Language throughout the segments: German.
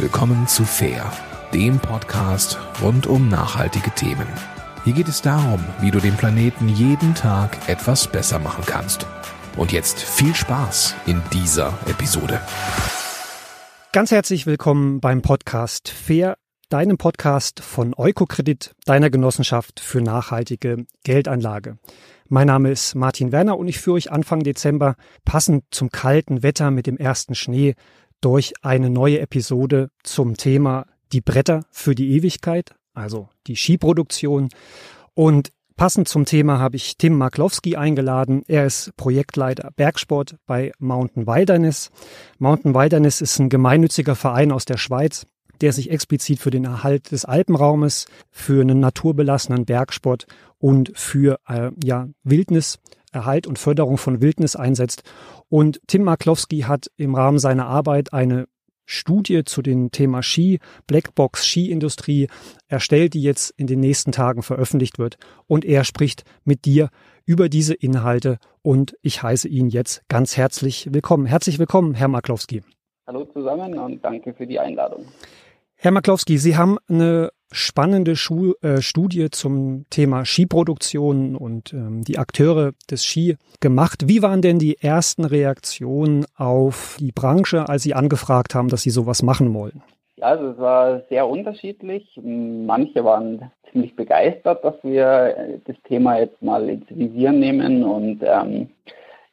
Willkommen zu Fair, dem Podcast rund um nachhaltige Themen. Hier geht es darum, wie du den Planeten jeden Tag etwas besser machen kannst. Und jetzt viel Spaß in dieser Episode. Ganz herzlich willkommen beim Podcast Fair, deinem Podcast von Eukokredit, deiner Genossenschaft für nachhaltige Geldanlage. Mein Name ist Martin Werner und ich führe euch Anfang Dezember passend zum kalten Wetter mit dem ersten Schnee durch eine neue Episode zum Thema die Bretter für die Ewigkeit, also die Skiproduktion. Und passend zum Thema habe ich Tim Marklowski eingeladen. Er ist Projektleiter Bergsport bei Mountain Wilderness. Mountain Wilderness ist ein gemeinnütziger Verein aus der Schweiz, der sich explizit für den Erhalt des Alpenraumes, für einen naturbelassenen Bergsport und für äh, ja, Wildnis, Erhalt und Förderung von Wildnis einsetzt. Und Tim Marklowski hat im Rahmen seiner Arbeit eine Studie zu dem Thema Ski, Blackbox Skiindustrie erstellt, die jetzt in den nächsten Tagen veröffentlicht wird. Und er spricht mit dir über diese Inhalte und ich heiße ihn jetzt ganz herzlich willkommen. Herzlich willkommen, Herr Marklowski. Hallo zusammen und danke für die Einladung. Herr Marklowski, Sie haben eine spannende Schu äh, Studie zum Thema Skiproduktion und ähm, die Akteure des Ski gemacht. Wie waren denn die ersten Reaktionen auf die Branche, als Sie angefragt haben, dass Sie sowas machen wollen? Ja, also es war sehr unterschiedlich. Manche waren ziemlich begeistert, dass wir das Thema jetzt mal ins Visier nehmen und ähm,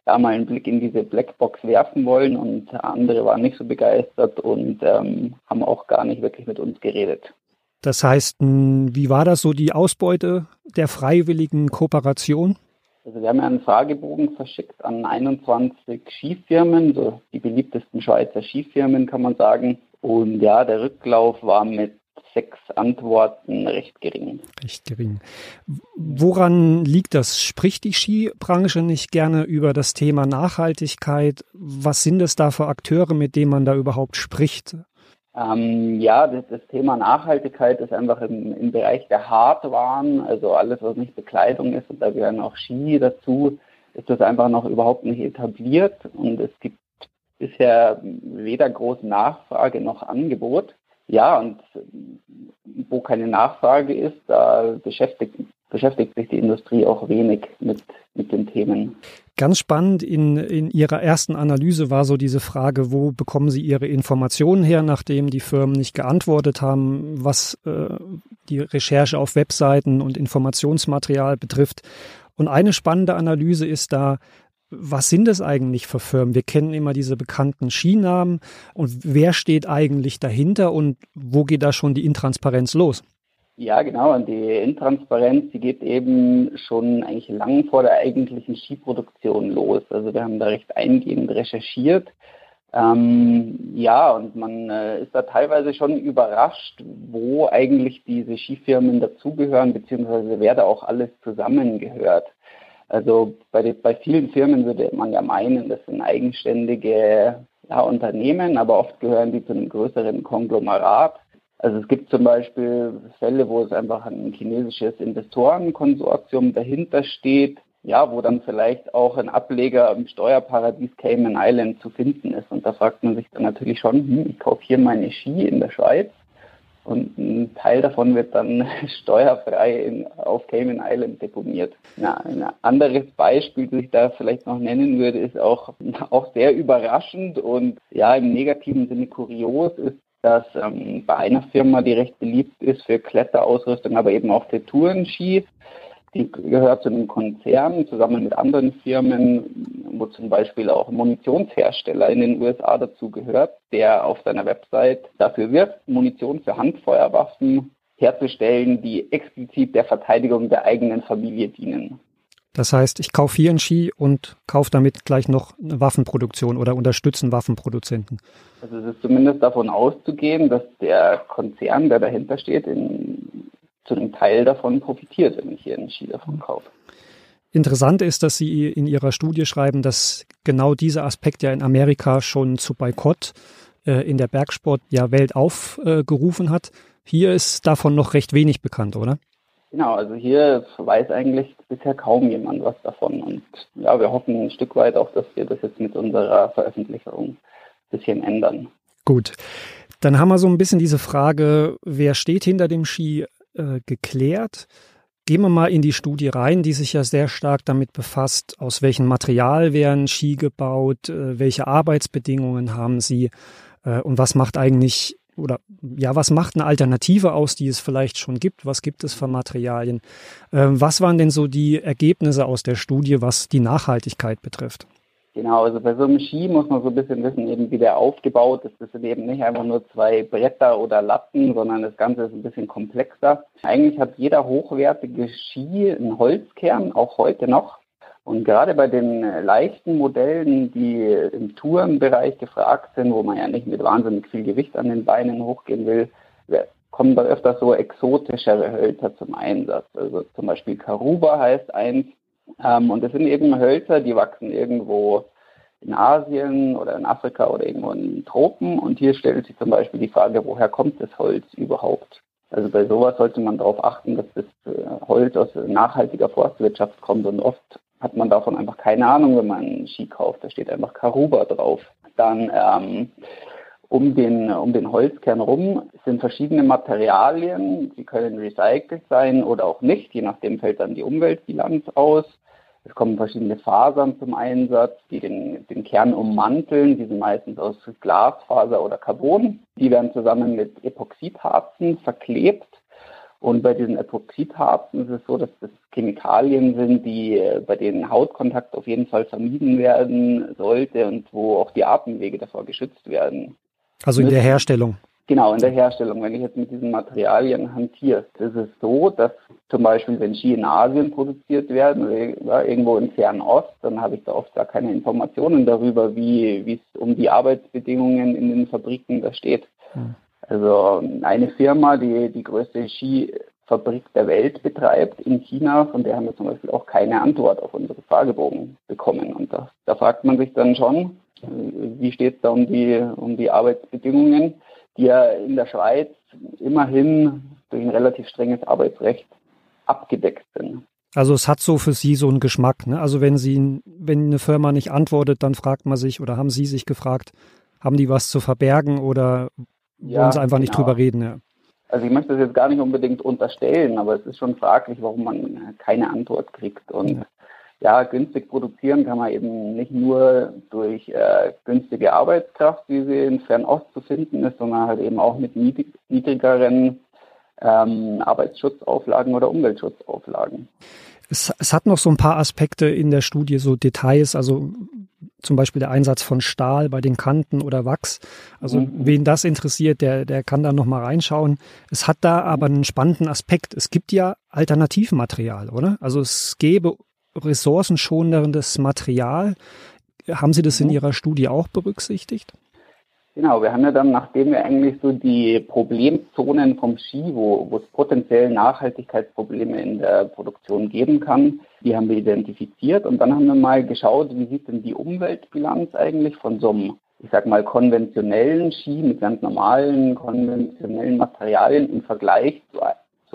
ja, mal einen Blick in diese Blackbox werfen wollen und andere waren nicht so begeistert und ähm, haben auch gar nicht wirklich mit uns geredet. Das heißt, wie war das so die Ausbeute der freiwilligen Kooperation? Also wir haben ja einen Fragebogen verschickt an 21 Skifirmen, so die beliebtesten Schweizer Skifirmen kann man sagen. Und ja, der Rücklauf war mit sechs Antworten recht gering. Recht gering. Woran liegt das? Spricht die Skibranche nicht gerne über das Thema Nachhaltigkeit? Was sind es da für Akteure, mit denen man da überhaupt spricht? Ähm, ja, das, das, Thema Nachhaltigkeit ist einfach im, im Bereich der Hardwaren, also alles, was nicht Bekleidung ist, und da gehören auch Ski dazu, ist das einfach noch überhaupt nicht etabliert und es gibt bisher weder große Nachfrage noch Angebot. Ja, und wo keine Nachfrage ist, da beschäftigt, beschäftigt sich die Industrie auch wenig mit, mit den Themen. Ganz spannend in, in Ihrer ersten Analyse war so diese Frage, wo bekommen Sie Ihre Informationen her, nachdem die Firmen nicht geantwortet haben, was äh, die Recherche auf Webseiten und Informationsmaterial betrifft. Und eine spannende Analyse ist da, was sind es eigentlich für Firmen? Wir kennen immer diese bekannten Skinamen und wer steht eigentlich dahinter und wo geht da schon die Intransparenz los? Ja, genau. Und die Intransparenz, die geht eben schon eigentlich lang vor der eigentlichen Skiproduktion los. Also wir haben da recht eingehend recherchiert. Ähm, ja, und man äh, ist da teilweise schon überrascht, wo eigentlich diese Skifirmen dazugehören, beziehungsweise wer da auch alles zusammengehört. Also bei, bei vielen Firmen würde man ja meinen, das sind eigenständige ja, Unternehmen, aber oft gehören die zu einem größeren Konglomerat. Also es gibt zum Beispiel Fälle, wo es einfach ein chinesisches Investorenkonsortium dahinter steht, ja, wo dann vielleicht auch ein Ableger im Steuerparadies Cayman Island zu finden ist. Und da fragt man sich dann natürlich schon, hm, ich kaufe hier meine Ski in der Schweiz und ein Teil davon wird dann steuerfrei in, auf Cayman Island deponiert. Ja, ein anderes Beispiel, das ich da vielleicht noch nennen würde, ist auch, auch sehr überraschend und ja im negativen Sinne kurios, ist dass ähm, bei einer Firma, die recht beliebt ist für Kletterausrüstung, aber eben auch für Tourenski, die gehört zu einem Konzern zusammen mit anderen Firmen, wo zum Beispiel auch ein Munitionshersteller in den USA dazu gehört, der auf seiner Website dafür wirbt, Munition für Handfeuerwaffen herzustellen, die explizit der Verteidigung der eigenen Familie dienen. Das heißt, ich kaufe hier einen Ski und kaufe damit gleich noch eine Waffenproduktion oder unterstützen Waffenproduzenten. Also es ist zumindest davon auszugehen, dass der Konzern, der dahinter steht, in, zu einem Teil davon profitiert, wenn ich hier einen Ski davon kaufe. Interessant ist, dass Sie in Ihrer Studie schreiben, dass genau dieser Aspekt ja in Amerika schon zu Boykott äh, in der Bergsport ja Welt aufgerufen äh, hat. Hier ist davon noch recht wenig bekannt, oder? Genau, also hier weiß eigentlich bisher kaum jemand was davon. Und ja, wir hoffen ein Stück weit auch, dass wir das jetzt mit unserer Veröffentlichung ein bisschen ändern. Gut. Dann haben wir so ein bisschen diese Frage, wer steht hinter dem Ski, äh, geklärt. Gehen wir mal in die Studie rein, die sich ja sehr stark damit befasst, aus welchem Material werden Ski gebaut, äh, welche Arbeitsbedingungen haben sie äh, und was macht eigentlich oder ja, was macht eine Alternative aus, die es vielleicht schon gibt? Was gibt es für Materialien? Äh, was waren denn so die Ergebnisse aus der Studie, was die Nachhaltigkeit betrifft? Genau, also bei so einem Ski muss man so ein bisschen wissen, eben wie der aufgebaut ist. Das sind eben nicht einfach nur zwei Bretter oder Latten, sondern das Ganze ist ein bisschen komplexer. Eigentlich hat jeder hochwertige Ski einen Holzkern, auch heute noch. Und gerade bei den leichten Modellen, die im Tourenbereich gefragt sind, wo man ja nicht mit wahnsinnig viel Gewicht an den Beinen hochgehen will, kommen da öfter so exotischere Hölzer zum Einsatz. Also zum Beispiel Karuba heißt eins, ähm, und das sind eben Hölzer, die wachsen irgendwo in Asien oder in Afrika oder irgendwo in Tropen. Und hier stellt sich zum Beispiel die Frage, woher kommt das Holz überhaupt? Also bei sowas sollte man darauf achten, dass das äh, Holz aus nachhaltiger Forstwirtschaft kommt. Und oft hat man davon einfach keine Ahnung, wenn man Ski kauft. Da steht einfach Karuba drauf. Dann ähm, um den, um den Holzkern rum sind verschiedene Materialien. Sie können recycelt sein oder auch nicht. Je nachdem fällt dann die Umweltbilanz aus. Es kommen verschiedene Fasern zum Einsatz, die den, den Kern ummanteln. Die sind meistens aus Glasfaser oder Carbon. Die werden zusammen mit Epoxidharzen verklebt. Und bei diesen Epoxidharzen ist es so, dass das Chemikalien sind, die bei denen Hautkontakt auf jeden Fall vermieden werden sollte und wo auch die Atemwege davor geschützt werden. Also in der Herstellung. Genau, in der Herstellung. Wenn ich jetzt mit diesen Materialien hantiere, ist es so, dass zum Beispiel, wenn Ski in Asien produziert werden oder irgendwo im Fernen Ost, dann habe ich da oft gar keine Informationen darüber, wie es um die Arbeitsbedingungen in den Fabriken da steht. Hm. Also eine Firma, die die größte Skifabrik der Welt betreibt in China, von der haben wir zum Beispiel auch keine Antwort auf unsere Fragebogen bekommen. Und da, da fragt man sich dann schon, wie steht es da um die, um die Arbeitsbedingungen? die ja in der Schweiz immerhin durch ein relativ strenges Arbeitsrecht abgedeckt sind. Also es hat so für Sie so einen Geschmack. Ne? Also wenn Sie, wenn eine Firma nicht antwortet, dann fragt man sich oder haben Sie sich gefragt, haben die was zu verbergen oder ja, wollen Sie einfach genau. nicht drüber reden? Ja. Also ich möchte das jetzt gar nicht unbedingt unterstellen, aber es ist schon fraglich, warum man keine Antwort kriegt. Und ja ja, günstig produzieren kann man eben nicht nur durch äh, günstige Arbeitskraft, wie sie in Fernost zu finden ist, sondern halt eben auch mit niedrig, niedrigeren ähm, Arbeitsschutzauflagen oder Umweltschutzauflagen. Es, es hat noch so ein paar Aspekte in der Studie, so Details, also zum Beispiel der Einsatz von Stahl bei den Kanten oder Wachs. Also mhm. wen das interessiert, der, der kann da nochmal reinschauen. Es hat da aber einen spannenden Aspekt. Es gibt ja Alternativmaterial, oder? Also es gäbe ressourcenschonendes Material. Haben Sie das in mhm. Ihrer Studie auch berücksichtigt? Genau, wir haben ja dann, nachdem wir eigentlich so die Problemzonen vom Ski, wo, wo es potenziell Nachhaltigkeitsprobleme in der Produktion geben kann, die haben wir identifiziert und dann haben wir mal geschaut, wie sieht denn die Umweltbilanz eigentlich von so einem, ich sag mal, konventionellen Ski mit ganz normalen konventionellen Materialien im Vergleich zu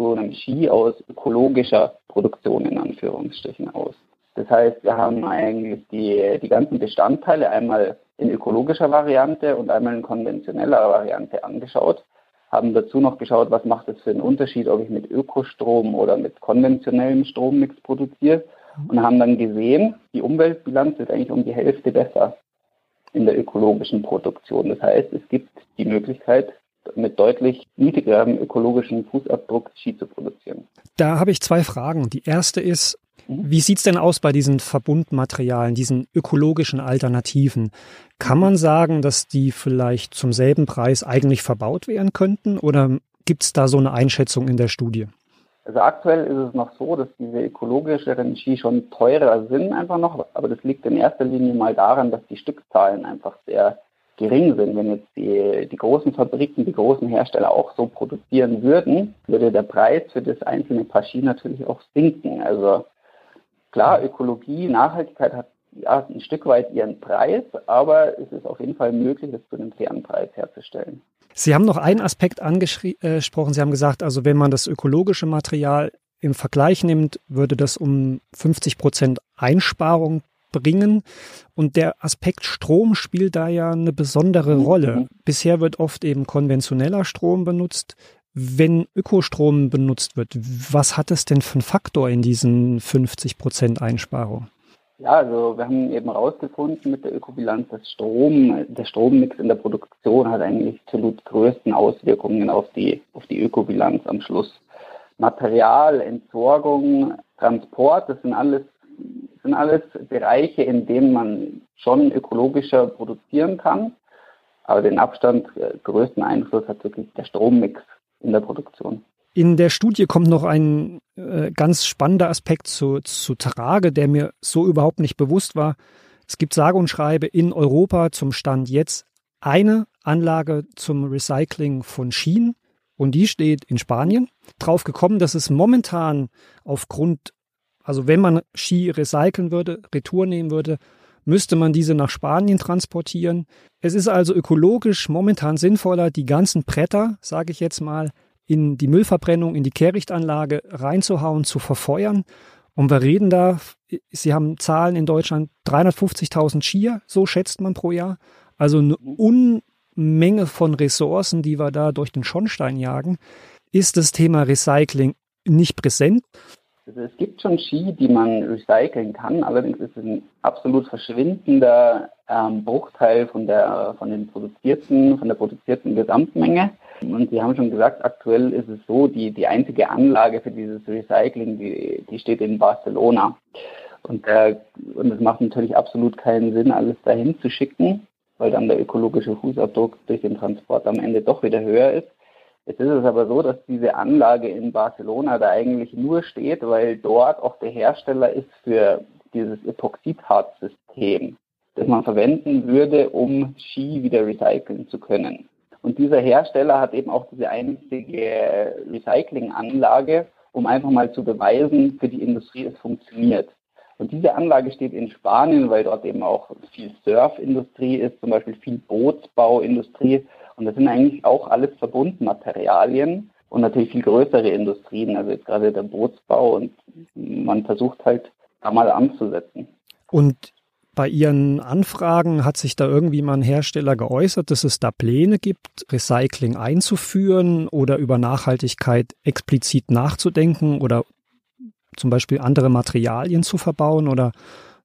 so einem Ski aus ökologischer Produktion in Anführungsstrichen aus. Das heißt, wir haben eigentlich die, die ganzen Bestandteile einmal in ökologischer Variante und einmal in konventioneller Variante angeschaut, haben dazu noch geschaut, was macht es für einen Unterschied, ob ich mit Ökostrom oder mit konventionellem Strommix produziere und haben dann gesehen, die Umweltbilanz ist eigentlich um die Hälfte besser in der ökologischen Produktion. Das heißt, es gibt die Möglichkeit, mit deutlich niedrigerem ökologischen Fußabdruck Ski zu produzieren. Da habe ich zwei Fragen. Die erste ist, mhm. wie sieht es denn aus bei diesen Verbundmaterialien, diesen ökologischen Alternativen? Kann man sagen, dass die vielleicht zum selben Preis eigentlich verbaut werden könnten oder gibt es da so eine Einschätzung in der Studie? Also aktuell ist es noch so, dass diese ökologischeren Ski schon teurer sind einfach noch, aber das liegt in erster Linie mal daran, dass die Stückzahlen einfach sehr gering sind. Wenn jetzt die, die großen Fabriken, die großen Hersteller auch so produzieren würden, würde der Preis für das einzelne Paar natürlich auch sinken. Also klar, Ökologie, Nachhaltigkeit hat ja ein Stück weit ihren Preis, aber es ist auf jeden Fall möglich, das zu einem fairen Preis herzustellen. Sie haben noch einen Aspekt angesprochen. Sie haben gesagt, also wenn man das ökologische Material im Vergleich nimmt, würde das um 50 Prozent Einsparung bringen. Und der Aspekt Strom spielt da ja eine besondere mhm. Rolle. Bisher wird oft eben konventioneller Strom benutzt. Wenn Ökostrom benutzt wird, was hat es denn für einen Faktor in diesen 50 Prozent Einsparung? Ja, also wir haben eben herausgefunden mit der Ökobilanz, dass Strom, der Strommix in der Produktion hat eigentlich absolut größten Auswirkungen auf die, auf die Ökobilanz am Schluss. Material, Entsorgung, Transport, das sind alles, sind alles Bereiche, in denen man schon ökologischer produzieren kann. Aber den Abstand äh, größten Einfluss hat wirklich der Strommix in der Produktion. In der Studie kommt noch ein äh, ganz spannender Aspekt zu, zu Trage, der mir so überhaupt nicht bewusst war. Es gibt sage und schreibe in Europa zum Stand jetzt eine Anlage zum Recycling von Schienen und die steht in Spanien. Drauf gekommen, dass es momentan aufgrund, also wenn man Ski recyceln würde, Retour nehmen würde, müsste man diese nach Spanien transportieren. Es ist also ökologisch momentan sinnvoller, die ganzen Bretter, sage ich jetzt mal, in die Müllverbrennung, in die Kehrichtanlage reinzuhauen, zu verfeuern. Und wir reden da, Sie haben Zahlen in Deutschland, 350.000 Skier, so schätzt man pro Jahr. Also eine Unmenge von Ressourcen, die wir da durch den Schornstein jagen. Ist das Thema Recycling nicht präsent? Also es gibt schon Ski, die man recyceln kann, allerdings ist es ein absolut verschwindender ähm, Bruchteil von der von den produzierten, von der produzierten Gesamtmenge. Und Sie haben schon gesagt, aktuell ist es so, die, die einzige Anlage für dieses Recycling, die, die steht in Barcelona. Und, äh, und es macht natürlich absolut keinen Sinn, alles dahin zu schicken, weil dann der ökologische Fußabdruck durch den Transport am Ende doch wieder höher ist. Jetzt ist es aber so, dass diese Anlage in Barcelona da eigentlich nur steht, weil dort auch der Hersteller ist für dieses Epoxidharz-System, das man verwenden würde, um Ski wieder recyceln zu können. Und dieser Hersteller hat eben auch diese einzige Recyclinganlage, um einfach mal zu beweisen, für die Industrie es funktioniert. Und diese Anlage steht in Spanien, weil dort eben auch viel Surfindustrie ist, zum Beispiel viel Bootsbauindustrie. Und das sind eigentlich auch alles Verbundmaterialien und natürlich viel größere Industrien, also jetzt gerade der Bootsbau. Und man versucht halt da mal anzusetzen. Und bei Ihren Anfragen hat sich da irgendwie mal ein Hersteller geäußert, dass es da Pläne gibt, Recycling einzuführen oder über Nachhaltigkeit explizit nachzudenken oder zum Beispiel andere Materialien zu verbauen? Oder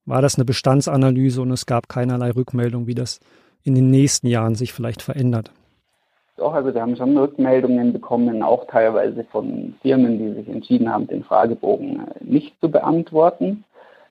war das eine Bestandsanalyse und es gab keinerlei Rückmeldung, wie das in den nächsten Jahren sich vielleicht verändert? Doch, also wir haben schon Rückmeldungen bekommen, auch teilweise von Firmen, die sich entschieden haben, den Fragebogen nicht zu beantworten.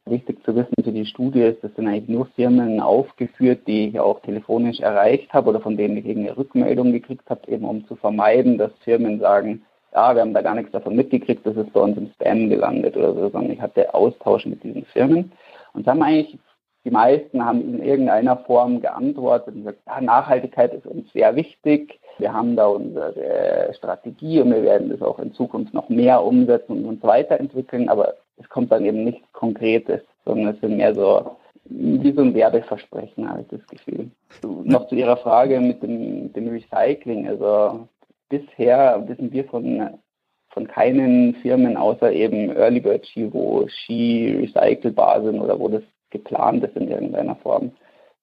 Wichtig zu wissen für die Studie ist, das sind eigentlich nur Firmen aufgeführt, die ich auch telefonisch erreicht habe oder von denen ich irgendeine Rückmeldung gekriegt habe, eben um zu vermeiden, dass Firmen sagen, ja, wir haben da gar nichts davon mitgekriegt, das ist bei uns im Spam gelandet oder so, sondern ich hatte Austausch mit diesen Firmen. Und haben eigentlich, die meisten haben in irgendeiner Form geantwortet und gesagt, ja, Nachhaltigkeit ist uns sehr wichtig. Wir haben da unsere Strategie und wir werden das auch in Zukunft noch mehr umsetzen und uns weiterentwickeln, aber es kommt dann eben nichts Konkretes, sondern es sind mehr so wie so ein Werbeversprechen, habe ich das Gefühl. Noch zu Ihrer Frage mit dem, dem Recycling. Also bisher wissen wir von, von keinen Firmen außer eben Early Bird Ski, wo Ski recycelbar sind oder wo das geplant ist in irgendeiner Form.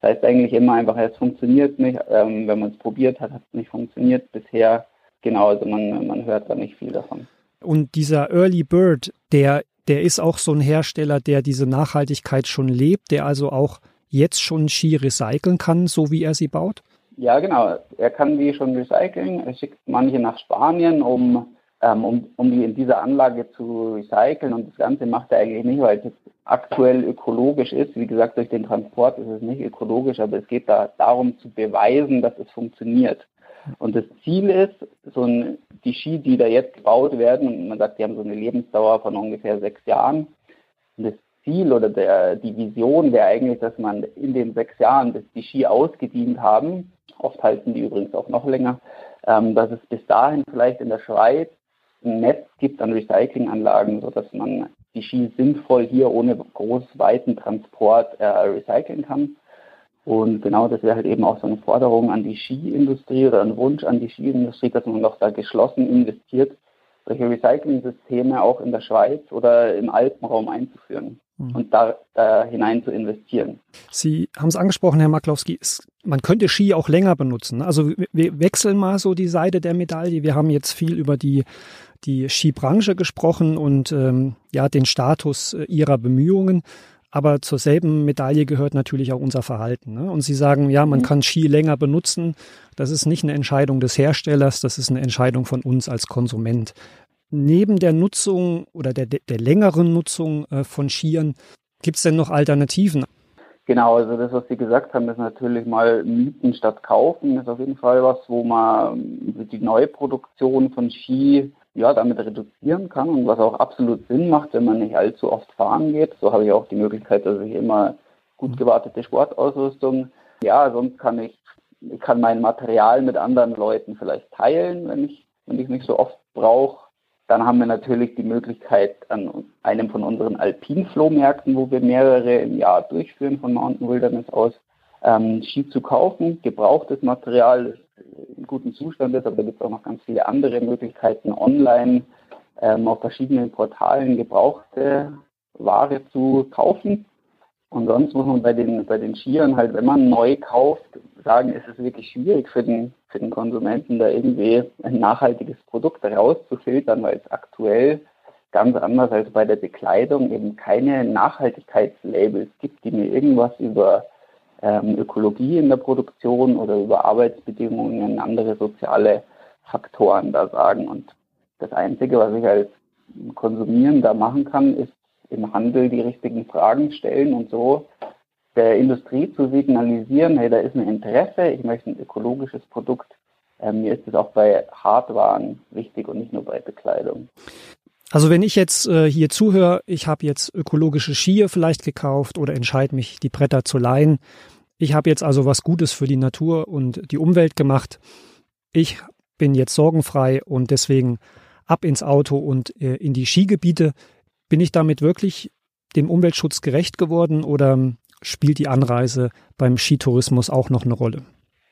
Das heißt eigentlich immer einfach, es funktioniert nicht. Ähm, wenn man es probiert hat, hat es nicht funktioniert bisher. Genau, also man, man hört da nicht viel davon. Und dieser Early Bird, der der ist auch so ein Hersteller, der diese Nachhaltigkeit schon lebt, der also auch jetzt schon Ski recyceln kann, so wie er sie baut? Ja, genau. Er kann die schon recyceln. Er schickt manche nach Spanien, um, um, um die in dieser Anlage zu recyceln. Und das Ganze macht er eigentlich nicht, weil es aktuell ökologisch ist. Wie gesagt, durch den Transport ist es nicht ökologisch, aber es geht da darum zu beweisen, dass es funktioniert. Und das Ziel ist, so ein, die Ski, die da jetzt gebaut werden, und man sagt, die haben so eine Lebensdauer von ungefähr sechs Jahren. Und das Ziel oder der, die Vision wäre eigentlich, dass man in den sechs Jahren, bis die Ski ausgedient haben, oft halten die übrigens auch noch länger, ähm, dass es bis dahin vielleicht in der Schweiz Netz gibt an Recyclinganlagen, sodass man die Ski sinnvoll hier ohne großweiten Transport äh, recyceln kann. Und genau das wäre halt eben auch so eine Forderung an die Skiindustrie oder ein Wunsch an die Skiindustrie, dass man doch da geschlossen investiert, solche Recycling-Systeme auch in der Schweiz oder im Alpenraum einzuführen. mhm. und da, da, hinein zu investieren. Sie haben es angesprochen, Herr Maklowski, es, man könnte Ski auch länger benutzen. Also wir wechseln mal so die Seite der Medaille. Wir haben jetzt viel über die die Skibranche gesprochen und ähm, ja den Status äh, ihrer Bemühungen. Aber zur selben Medaille gehört natürlich auch unser Verhalten. Ne? Und Sie sagen, ja, man mhm. kann Ski länger benutzen. Das ist nicht eine Entscheidung des Herstellers, das ist eine Entscheidung von uns als Konsument. Neben der Nutzung oder der, der längeren Nutzung äh, von Skiern, gibt es denn noch Alternativen? Genau, also das, was Sie gesagt haben, ist natürlich mal Mieten statt Kaufen, ist auf jeden Fall was, wo man die Neuproduktion von Ski ja, damit reduzieren kann und was auch absolut Sinn macht, wenn man nicht allzu oft fahren geht. So habe ich auch die Möglichkeit, dass ich immer gut gewartete Sportausrüstung, ja, sonst kann ich, ich kann mein Material mit anderen Leuten vielleicht teilen, wenn ich, wenn ich nicht so oft brauche. Dann haben wir natürlich die Möglichkeit, an einem von unseren Alpin-Flohmärkten, wo wir mehrere im Jahr durchführen von Mountain Wilderness aus, ähm, Ski zu kaufen. Gebrauchtes Material in gutem Zustand ist, aber da gibt es auch noch ganz viele andere Möglichkeiten, online ähm, auf verschiedenen Portalen gebrauchte Ware zu kaufen. Und sonst muss man bei den, bei den Skiern halt, wenn man neu kauft, sagen, ist es wirklich schwierig für den, für den Konsumenten, da irgendwie ein nachhaltiges Produkt rauszufiltern, weil es aktuell ganz anders als bei der Bekleidung eben keine Nachhaltigkeitslabels gibt, die mir irgendwas über ähm, Ökologie in der Produktion oder über Arbeitsbedingungen, andere soziale Faktoren da sagen. Und das Einzige, was ich als Konsumierender machen kann, ist im Handel die richtigen Fragen stellen und so der Industrie zu signalisieren, hey, da ist ein Interesse, ich möchte ein ökologisches Produkt. Ähm, mir ist es auch bei Hardwaren wichtig und nicht nur bei Bekleidung. Also wenn ich jetzt äh, hier zuhöre, ich habe jetzt ökologische Skier vielleicht gekauft oder entscheide mich, die Bretter zu leihen. Ich habe jetzt also was Gutes für die Natur und die Umwelt gemacht. Ich bin jetzt sorgenfrei und deswegen ab ins Auto und äh, in die Skigebiete. Bin ich damit wirklich dem Umweltschutz gerecht geworden oder spielt die Anreise beim Skitourismus auch noch eine Rolle?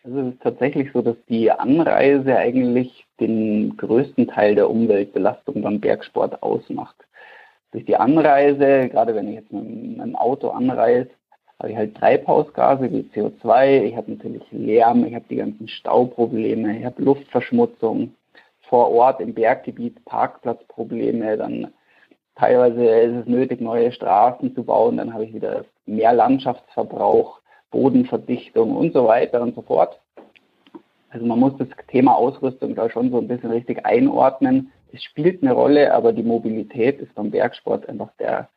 Es ist tatsächlich so, dass die Anreise eigentlich den größten Teil der Umweltbelastung beim Bergsport ausmacht. Durch die Anreise, gerade wenn ich jetzt mit einem Auto anreise, habe ich halt Treibhausgase wie CO2, ich habe natürlich Lärm, ich habe die ganzen Stauprobleme, ich habe Luftverschmutzung, vor Ort im Berggebiet Parkplatzprobleme, dann teilweise ist es nötig, neue Straßen zu bauen, dann habe ich wieder mehr Landschaftsverbrauch, Bodenverdichtung und so weiter und so fort. Also man muss das Thema Ausrüstung da schon so ein bisschen richtig einordnen. Es spielt eine Rolle, aber die Mobilität ist beim Bergsport einfach der,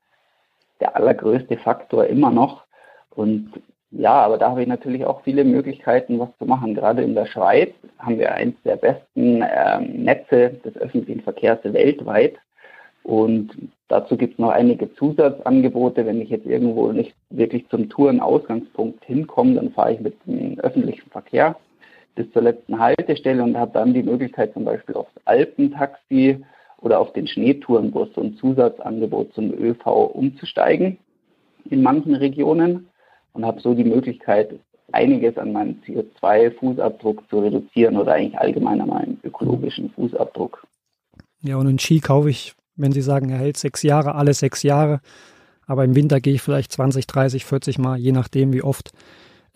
der allergrößte Faktor immer noch. Und ja, aber da habe ich natürlich auch viele Möglichkeiten, was zu machen. Gerade in der Schweiz haben wir eins der besten ähm, Netze des öffentlichen Verkehrs weltweit. Und dazu gibt es noch einige Zusatzangebote. Wenn ich jetzt irgendwo nicht wirklich zum Tourenausgangspunkt hinkomme, dann fahre ich mit dem öffentlichen Verkehr bis zur letzten Haltestelle und habe dann die Möglichkeit zum Beispiel aufs Alpentaxi oder auf den Schneetourenbus so ein Zusatzangebot zum ÖV umzusteigen in manchen Regionen und habe so die Möglichkeit, einiges an meinem CO2-Fußabdruck zu reduzieren oder eigentlich allgemein an meinem ökologischen Fußabdruck. Ja, und einen Ski kaufe ich, wenn Sie sagen, er hält sechs Jahre, alle sechs Jahre. Aber im Winter gehe ich vielleicht 20, 30, 40 Mal, je nachdem, wie oft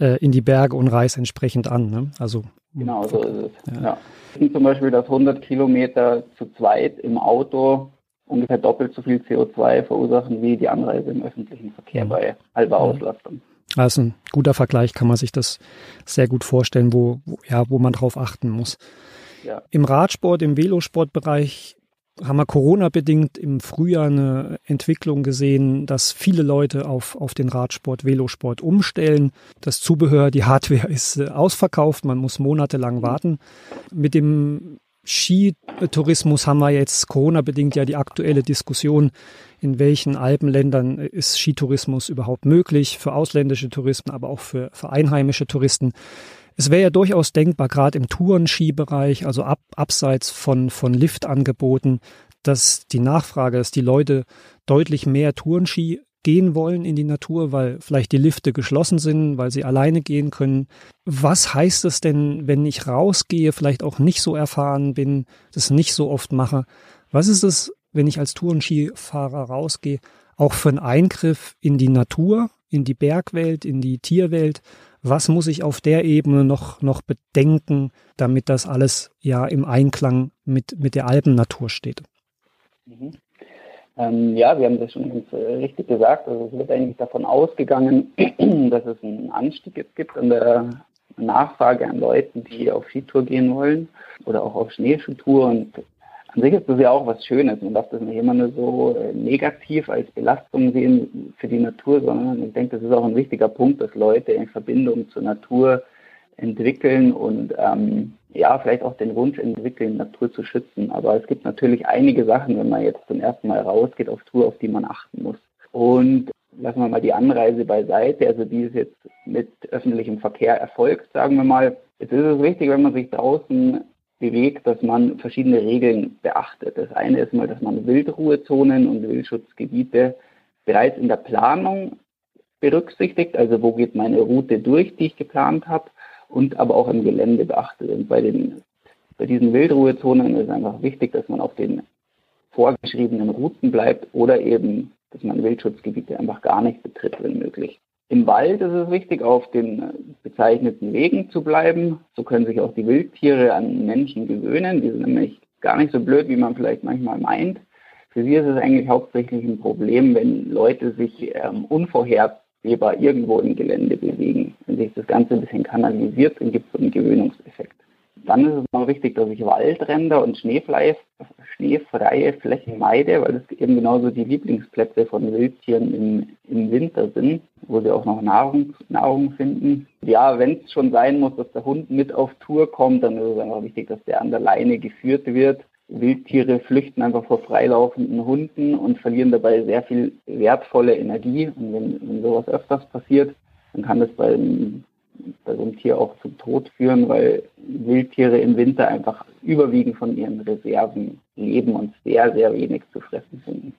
äh, in die Berge und reise entsprechend an. Ne? Also genau so ist es. Ja. ja. Zum Beispiel, dass 100 Kilometer zu zweit im Auto ungefähr doppelt so viel CO2 verursachen wie die Anreise im öffentlichen Verkehr mhm. bei halber Auslastung. Das ist ein guter Vergleich, kann man sich das sehr gut vorstellen, wo, wo ja, wo man drauf achten muss. Ja. Im Radsport, im Velosportbereich haben wir Corona-bedingt im Frühjahr eine Entwicklung gesehen, dass viele Leute auf, auf den Radsport, Velosport umstellen. Das Zubehör, die Hardware ist äh, ausverkauft, man muss monatelang warten. Mit dem Skitourismus haben wir jetzt Corona-bedingt ja die aktuelle Diskussion, in welchen Alpenländern ist Skitourismus überhaupt möglich, für ausländische Touristen, aber auch für, für einheimische Touristen. Es wäre ja durchaus denkbar, gerade im Tourenskibereich, also ab, abseits von, von Liftangeboten, dass die Nachfrage, dass die Leute deutlich mehr Tourenski gehen wollen in die Natur, weil vielleicht die Lifte geschlossen sind, weil sie alleine gehen können. Was heißt es denn, wenn ich rausgehe, vielleicht auch nicht so erfahren bin, das nicht so oft mache? Was ist es, wenn ich als Tourenskifahrer rausgehe, auch für einen Eingriff in die Natur, in die Bergwelt, in die Tierwelt? Was muss ich auf der Ebene noch, noch bedenken, damit das alles ja im Einklang mit, mit der Alpennatur steht? Mhm. Ähm, ja, wir haben das schon ganz äh, richtig gesagt. Also es wird eigentlich davon ausgegangen, dass es einen Anstieg jetzt gibt an der Nachfrage an Leuten, die auf Skitour gehen wollen oder auch auf Schneeschuhtour. Und an sich ist das ja auch was Schönes. Man darf das nicht immer nur so äh, negativ als Belastung sehen für die Natur, sondern ich denke, das ist auch ein wichtiger Punkt, dass Leute in Verbindung zur Natur entwickeln und ähm, ja, vielleicht auch den Wunsch entwickeln, Natur zu schützen. Aber es gibt natürlich einige Sachen, wenn man jetzt zum ersten Mal rausgeht auf Tour, auf die man achten muss. Und lassen wir mal die Anreise beiseite, also die ist jetzt mit öffentlichem Verkehr erfolgt, sagen wir mal. Jetzt ist es wichtig, wenn man sich draußen bewegt, dass man verschiedene Regeln beachtet. Das eine ist mal, dass man Wildruhezonen und Wildschutzgebiete bereits in der Planung berücksichtigt, also wo geht meine Route durch, die ich geplant habe, und aber auch im Gelände beachtet. Und bei, den, bei diesen Wildruhezonen ist einfach wichtig, dass man auf den vorgeschriebenen Routen bleibt oder eben, dass man Wildschutzgebiete einfach gar nicht betritt, wenn möglich. Im Wald ist es wichtig, auf den bezeichneten Wegen zu bleiben. So können sich auch die Wildtiere an Menschen gewöhnen. Die sind nämlich gar nicht so blöd, wie man vielleicht manchmal meint. Für sie ist es eigentlich hauptsächlich ein Problem, wenn Leute sich ähm, unvorhersehbar irgendwo im Gelände bewegen. Wenn sich das Ganze ein bisschen kanalisiert, dann gibt es so einen Gewöhnungseffekt. Dann ist es noch wichtig, dass ich Waldränder und schneefreie Flächen meide, weil das eben genauso die Lieblingsplätze von Wildtieren im, im Winter sind, wo sie auch noch Nahrung, Nahrung finden. Ja, wenn es schon sein muss, dass der Hund mit auf Tour kommt, dann ist es einfach wichtig, dass der an der Leine geführt wird. Wildtiere flüchten einfach vor freilaufenden Hunden und verlieren dabei sehr viel wertvolle Energie. Und wenn, wenn sowas öfters passiert, dann kann das beim bei so einem Tier auch zum Tod führen, weil Wildtiere im Winter einfach überwiegend von ihren Reserven leben und sehr, sehr wenig zu fressen finden.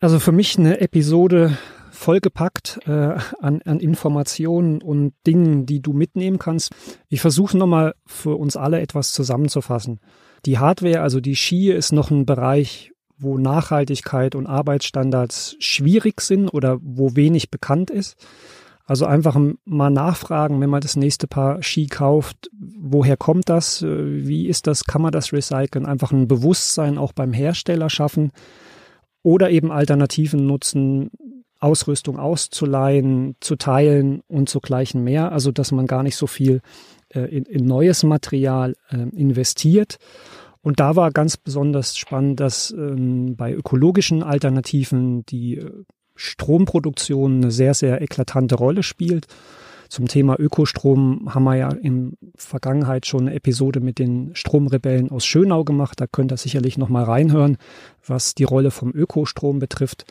Also für mich eine Episode vollgepackt äh, an, an Informationen und Dingen, die du mitnehmen kannst. Ich versuche nochmal für uns alle etwas zusammenzufassen. Die Hardware, also die Ski, ist noch ein Bereich, wo Nachhaltigkeit und Arbeitsstandards schwierig sind oder wo wenig bekannt ist. Also einfach mal nachfragen, wenn man das nächste Paar Ski kauft, woher kommt das, äh, wie ist das, kann man das recyceln, einfach ein Bewusstsein auch beim Hersteller schaffen oder eben Alternativen nutzen, Ausrüstung auszuleihen, zu teilen und zugleichen mehr, also dass man gar nicht so viel äh, in, in, neues Material äh, investiert. Und da war ganz besonders spannend, dass ähm, bei ökologischen Alternativen die äh, Stromproduktion eine sehr, sehr eklatante Rolle spielt. Zum Thema Ökostrom haben wir ja in Vergangenheit schon eine Episode mit den Stromrebellen aus Schönau gemacht. Da könnt ihr sicherlich noch mal reinhören, was die Rolle vom Ökostrom betrifft.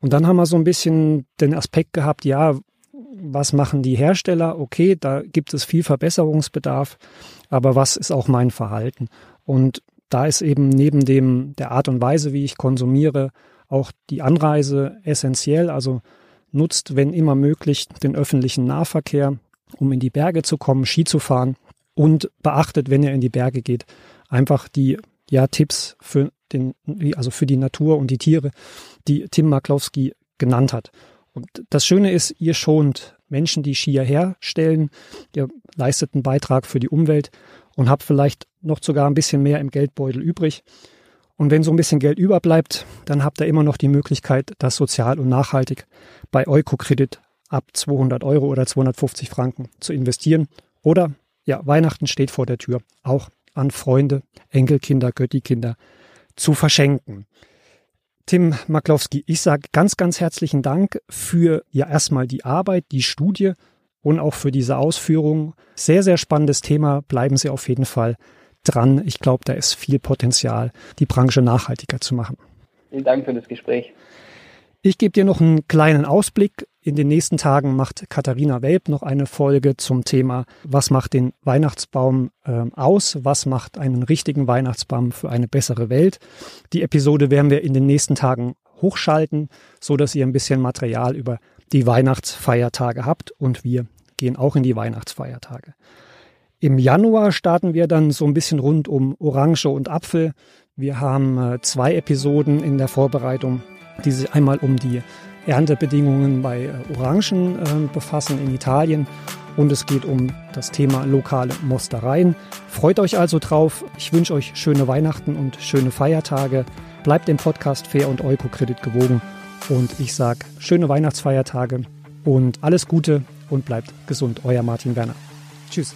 Und dann haben wir so ein bisschen den Aspekt gehabt, ja, was machen die Hersteller? Okay, da gibt es viel Verbesserungsbedarf, aber was ist auch mein Verhalten? Und da ist eben neben dem der Art und Weise, wie ich konsumiere, auch die Anreise essentiell, also nutzt, wenn immer möglich, den öffentlichen Nahverkehr, um in die Berge zu kommen, Ski zu fahren und beachtet, wenn ihr in die Berge geht, einfach die ja, Tipps für den, also für die Natur und die Tiere, die Tim Maklowski genannt hat. Und das Schöne ist, ihr schont Menschen, die Skier herstellen, ihr leistet einen Beitrag für die Umwelt und habt vielleicht noch sogar ein bisschen mehr im Geldbeutel übrig. Und wenn so ein bisschen Geld überbleibt, dann habt ihr immer noch die Möglichkeit, das sozial und nachhaltig bei Eukokredit ab 200 Euro oder 250 Franken zu investieren. Oder, ja, Weihnachten steht vor der Tür, auch an Freunde, Enkelkinder, Göttikinder zu verschenken. Tim Maklowski, ich sage ganz, ganz herzlichen Dank für ja erstmal die Arbeit, die Studie und auch für diese Ausführung. Sehr, sehr spannendes Thema. Bleiben Sie auf jeden Fall dran. Ich glaube, da ist viel Potenzial, die Branche nachhaltiger zu machen. Vielen Dank für das Gespräch. Ich gebe dir noch einen kleinen Ausblick. In den nächsten Tagen macht Katharina Welp noch eine Folge zum Thema, was macht den Weihnachtsbaum äh, aus, was macht einen richtigen Weihnachtsbaum für eine bessere Welt. Die Episode werden wir in den nächsten Tagen hochschalten, so dass ihr ein bisschen Material über die Weihnachtsfeiertage habt und wir gehen auch in die Weihnachtsfeiertage. Im Januar starten wir dann so ein bisschen rund um Orange und Apfel. Wir haben äh, zwei Episoden in der Vorbereitung die sich einmal um die Erntebedingungen bei äh, Orangen äh, befassen in Italien und es geht um das Thema lokale Mostereien. Freut euch also drauf. Ich wünsche euch schöne Weihnachten und schöne Feiertage. Bleibt dem Podcast Fair und Eukokredit gewogen und ich sage schöne Weihnachtsfeiertage und alles Gute und bleibt gesund. Euer Martin Werner. Tschüss.